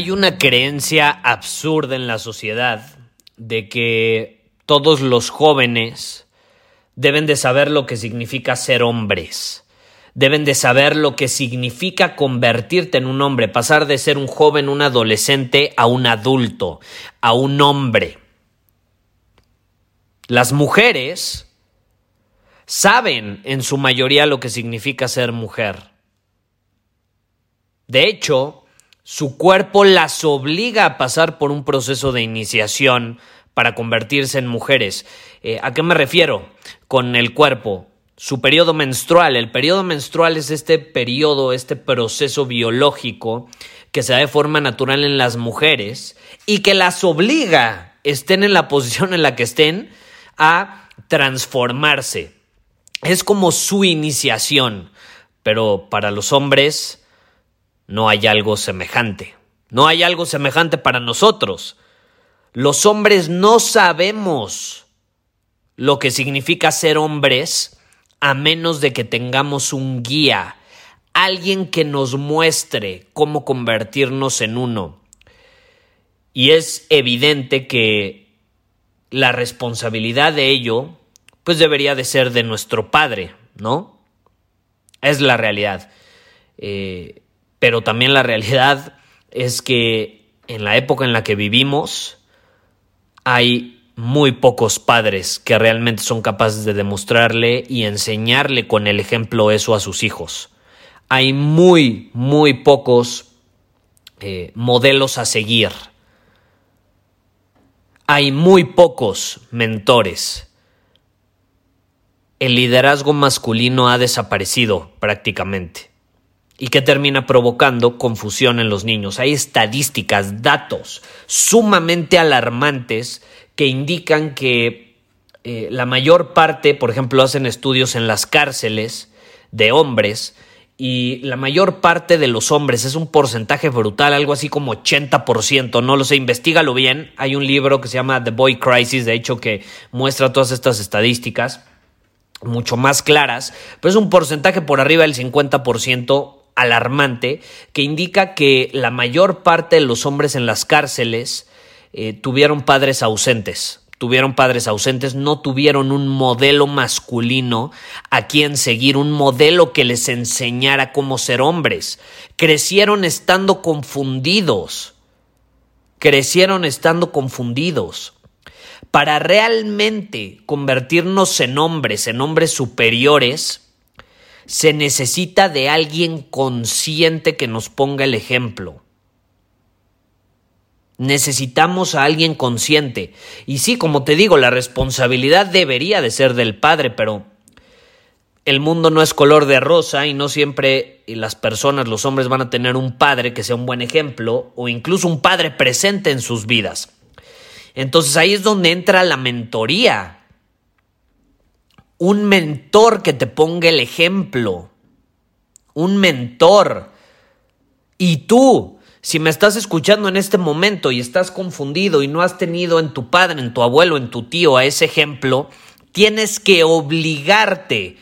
Hay una creencia absurda en la sociedad de que todos los jóvenes deben de saber lo que significa ser hombres. Deben de saber lo que significa convertirte en un hombre, pasar de ser un joven, un adolescente, a un adulto, a un hombre. Las mujeres saben en su mayoría lo que significa ser mujer. De hecho, su cuerpo las obliga a pasar por un proceso de iniciación para convertirse en mujeres. Eh, ¿A qué me refiero con el cuerpo? Su periodo menstrual. El periodo menstrual es este periodo, este proceso biológico que se da de forma natural en las mujeres y que las obliga, estén en la posición en la que estén, a transformarse. Es como su iniciación, pero para los hombres no hay algo semejante. No hay algo semejante para nosotros. Los hombres no sabemos lo que significa ser hombres a menos de que tengamos un guía, alguien que nos muestre cómo convertirnos en uno. Y es evidente que la responsabilidad de ello pues debería de ser de nuestro padre, ¿no? Es la realidad. Eh, pero también la realidad es que en la época en la que vivimos hay muy pocos padres que realmente son capaces de demostrarle y enseñarle con el ejemplo eso a sus hijos. Hay muy, muy pocos eh, modelos a seguir. Hay muy pocos mentores. El liderazgo masculino ha desaparecido prácticamente. ¿Y qué termina provocando? Confusión en los niños. Hay estadísticas, datos sumamente alarmantes que indican que eh, la mayor parte, por ejemplo, hacen estudios en las cárceles de hombres y la mayor parte de los hombres es un porcentaje brutal, algo así como 80%, no lo sé, investigalo bien. Hay un libro que se llama The Boy Crisis, de hecho, que muestra todas estas estadísticas mucho más claras, pero es un porcentaje por arriba del 50% alarmante que indica que la mayor parte de los hombres en las cárceles eh, tuvieron padres ausentes, tuvieron padres ausentes, no tuvieron un modelo masculino a quien seguir, un modelo que les enseñara cómo ser hombres. Crecieron estando confundidos, crecieron estando confundidos. Para realmente convertirnos en hombres, en hombres superiores, se necesita de alguien consciente que nos ponga el ejemplo. Necesitamos a alguien consciente. Y sí, como te digo, la responsabilidad debería de ser del padre, pero el mundo no es color de rosa y no siempre las personas, los hombres van a tener un padre que sea un buen ejemplo o incluso un padre presente en sus vidas. Entonces ahí es donde entra la mentoría un mentor que te ponga el ejemplo, un mentor. Y tú, si me estás escuchando en este momento y estás confundido y no has tenido en tu padre, en tu abuelo, en tu tío a ese ejemplo, tienes que obligarte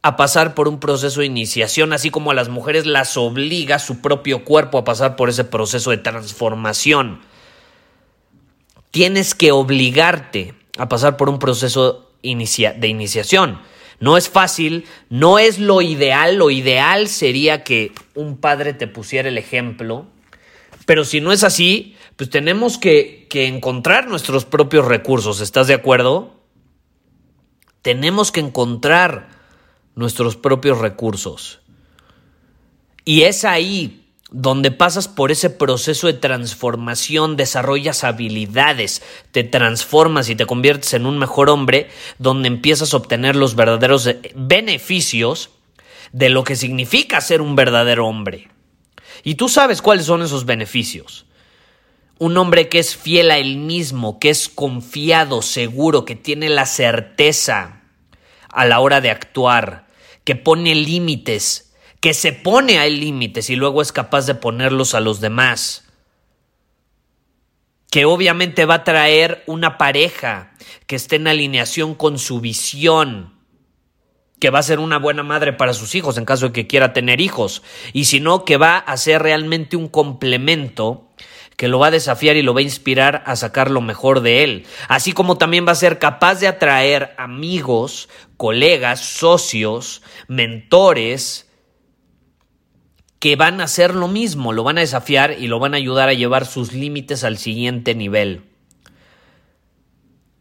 a pasar por un proceso de iniciación, así como a las mujeres las obliga su propio cuerpo a pasar por ese proceso de transformación. Tienes que obligarte a pasar por un proceso de iniciación. No es fácil, no es lo ideal, lo ideal sería que un padre te pusiera el ejemplo, pero si no es así, pues tenemos que, que encontrar nuestros propios recursos, ¿estás de acuerdo? Tenemos que encontrar nuestros propios recursos. Y es ahí donde pasas por ese proceso de transformación, desarrollas habilidades, te transformas y te conviertes en un mejor hombre, donde empiezas a obtener los verdaderos beneficios de lo que significa ser un verdadero hombre. Y tú sabes cuáles son esos beneficios. Un hombre que es fiel a él mismo, que es confiado, seguro, que tiene la certeza a la hora de actuar, que pone límites, que se pone a límites y luego es capaz de ponerlos a los demás. Que obviamente va a traer una pareja que esté en alineación con su visión, que va a ser una buena madre para sus hijos en caso de que quiera tener hijos, y si no, que va a ser realmente un complemento que lo va a desafiar y lo va a inspirar a sacar lo mejor de él, así como también va a ser capaz de atraer amigos, colegas, socios, mentores, que van a hacer lo mismo, lo van a desafiar y lo van a ayudar a llevar sus límites al siguiente nivel.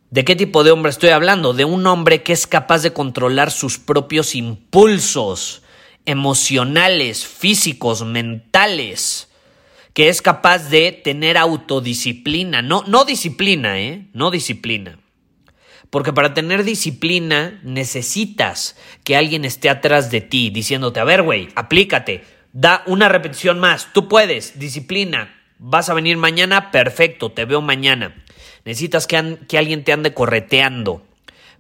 ¿De qué tipo de hombre estoy hablando? De un hombre que es capaz de controlar sus propios impulsos emocionales, físicos, mentales, que es capaz de tener autodisciplina, no, no disciplina, ¿eh? No disciplina. Porque para tener disciplina necesitas que alguien esté atrás de ti diciéndote, a ver, güey, aplícate, Da una repetición más. Tú puedes. Disciplina. Vas a venir mañana. Perfecto. Te veo mañana. Necesitas que, que alguien te ande correteando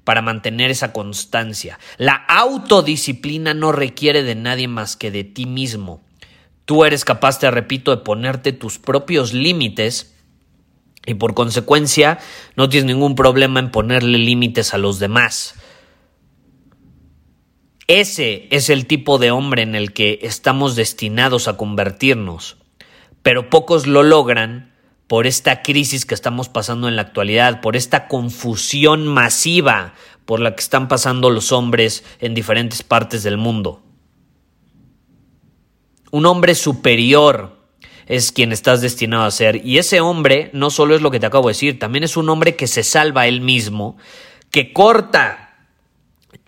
para mantener esa constancia. La autodisciplina no requiere de nadie más que de ti mismo. Tú eres capaz, te repito, de ponerte tus propios límites y por consecuencia no tienes ningún problema en ponerle límites a los demás. Ese es el tipo de hombre en el que estamos destinados a convertirnos, pero pocos lo logran por esta crisis que estamos pasando en la actualidad, por esta confusión masiva por la que están pasando los hombres en diferentes partes del mundo. Un hombre superior es quien estás destinado a ser. Y ese hombre no solo es lo que te acabo de decir, también es un hombre que se salva a él mismo, que corta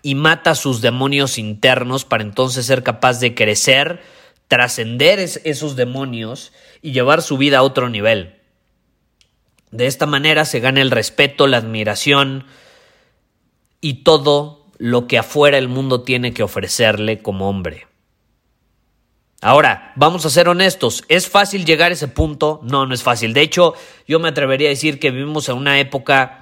y mata sus demonios internos para entonces ser capaz de crecer, trascender esos demonios y llevar su vida a otro nivel. De esta manera se gana el respeto, la admiración y todo lo que afuera el mundo tiene que ofrecerle como hombre. Ahora, vamos a ser honestos, ¿es fácil llegar a ese punto? No, no es fácil. De hecho, yo me atrevería a decir que vivimos en una época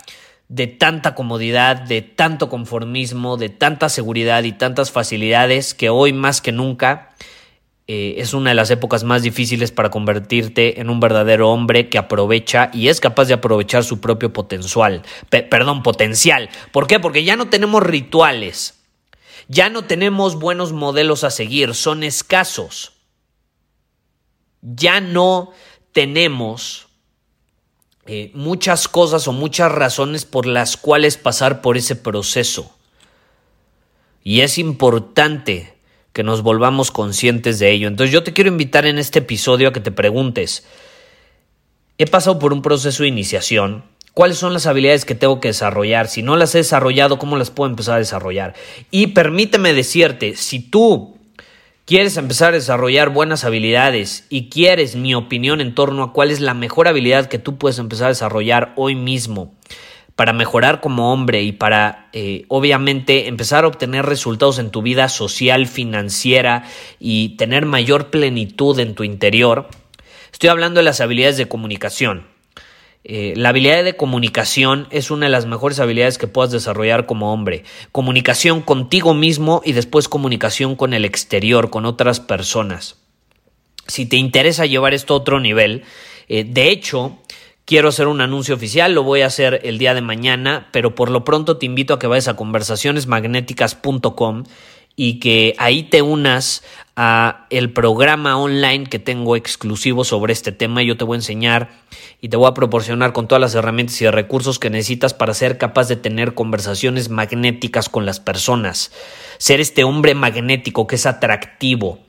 de tanta comodidad, de tanto conformismo, de tanta seguridad y tantas facilidades que hoy más que nunca eh, es una de las épocas más difíciles para convertirte en un verdadero hombre que aprovecha y es capaz de aprovechar su propio potencial. perdón, potencial. ¿Por qué? Porque ya no tenemos rituales. Ya no tenemos buenos modelos a seguir, son escasos. Ya no tenemos eh, muchas cosas o muchas razones por las cuales pasar por ese proceso. Y es importante que nos volvamos conscientes de ello. Entonces yo te quiero invitar en este episodio a que te preguntes, he pasado por un proceso de iniciación, ¿cuáles son las habilidades que tengo que desarrollar? Si no las he desarrollado, ¿cómo las puedo empezar a desarrollar? Y permíteme decirte, si tú quieres empezar a desarrollar buenas habilidades y quieres mi opinión en torno a cuál es la mejor habilidad que tú puedes empezar a desarrollar hoy mismo para mejorar como hombre y para eh, obviamente empezar a obtener resultados en tu vida social, financiera y tener mayor plenitud en tu interior, estoy hablando de las habilidades de comunicación. Eh, la habilidad de comunicación es una de las mejores habilidades que puedas desarrollar como hombre. Comunicación contigo mismo y después comunicación con el exterior, con otras personas. Si te interesa llevar esto a otro nivel, eh, de hecho, quiero hacer un anuncio oficial, lo voy a hacer el día de mañana, pero por lo pronto te invito a que vayas a conversacionesmagnéticas.com y que ahí te unas el programa online que tengo exclusivo sobre este tema. Yo te voy a enseñar y te voy a proporcionar con todas las herramientas y recursos que necesitas para ser capaz de tener conversaciones magnéticas con las personas. Ser este hombre magnético que es atractivo.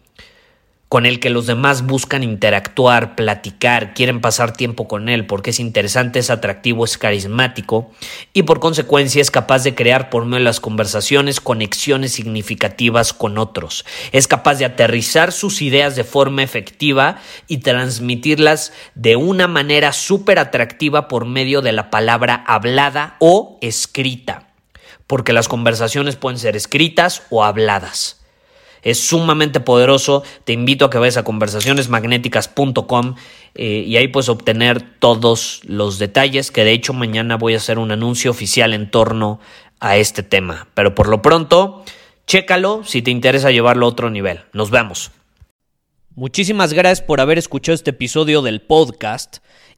Con el que los demás buscan interactuar, platicar, quieren pasar tiempo con él porque es interesante, es atractivo, es carismático y por consecuencia es capaz de crear por medio de las conversaciones conexiones significativas con otros. Es capaz de aterrizar sus ideas de forma efectiva y transmitirlas de una manera súper atractiva por medio de la palabra hablada o escrita, porque las conversaciones pueden ser escritas o habladas es sumamente poderoso. Te invito a que vayas a conversacionesmagnéticas.com eh, y ahí puedes obtener todos los detalles, que de hecho mañana voy a hacer un anuncio oficial en torno a este tema. Pero por lo pronto, chécalo si te interesa llevarlo a otro nivel. Nos vemos. Muchísimas gracias por haber escuchado este episodio del podcast.